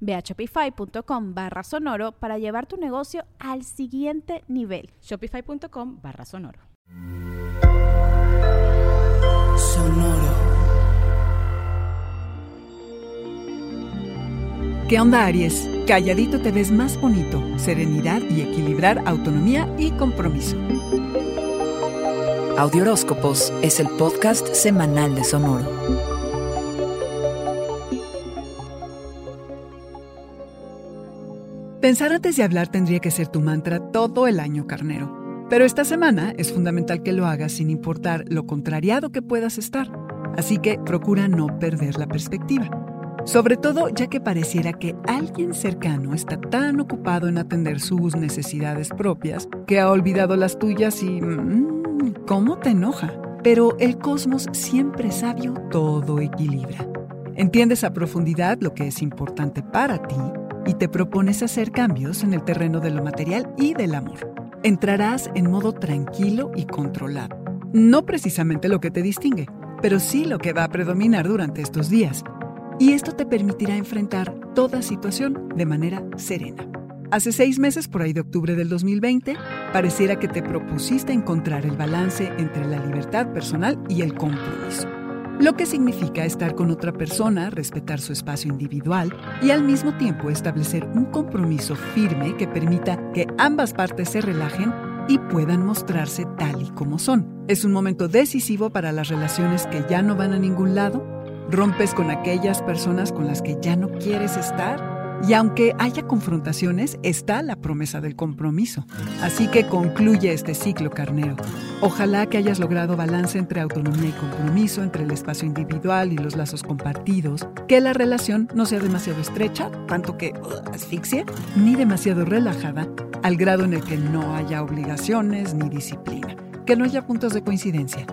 Ve a shopify.com barra sonoro para llevar tu negocio al siguiente nivel. Shopify.com barra sonoro. Sonoro. ¿Qué onda Aries? Calladito te ves más bonito, serenidad y equilibrar autonomía y compromiso. Audioróscopos es el podcast semanal de Sonoro. Pensar antes de hablar tendría que ser tu mantra todo el año, carnero. Pero esta semana es fundamental que lo hagas sin importar lo contrariado que puedas estar. Así que procura no perder la perspectiva. Sobre todo ya que pareciera que alguien cercano está tan ocupado en atender sus necesidades propias que ha olvidado las tuyas y... Mmm, ¿Cómo te enoja? Pero el cosmos siempre sabio todo equilibra. Entiendes a profundidad lo que es importante para ti y te propones hacer cambios en el terreno de lo material y del amor. Entrarás en modo tranquilo y controlado. No precisamente lo que te distingue, pero sí lo que va a predominar durante estos días. Y esto te permitirá enfrentar toda situación de manera serena. Hace seis meses, por ahí de octubre del 2020, pareciera que te propusiste encontrar el balance entre la libertad personal y el compromiso lo que significa estar con otra persona, respetar su espacio individual y al mismo tiempo establecer un compromiso firme que permita que ambas partes se relajen y puedan mostrarse tal y como son. Es un momento decisivo para las relaciones que ya no van a ningún lado. Rompes con aquellas personas con las que ya no quieres estar y aunque haya confrontaciones, está la promesa del compromiso. Así que concluye este ciclo carnero. Ojalá que hayas logrado balance entre autonomía y compromiso, entre el espacio individual y los lazos compartidos, que la relación no sea demasiado estrecha, tanto que uh, asfixie, ni demasiado relajada, al grado en el que no haya obligaciones ni disciplina, que no haya puntos de coincidencia.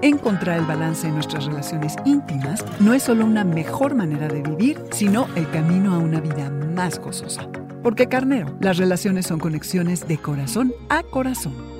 Encontrar el balance en nuestras relaciones íntimas no es solo una mejor manera de vivir, sino el camino a una vida más gozosa. Porque carnero, las relaciones son conexiones de corazón a corazón.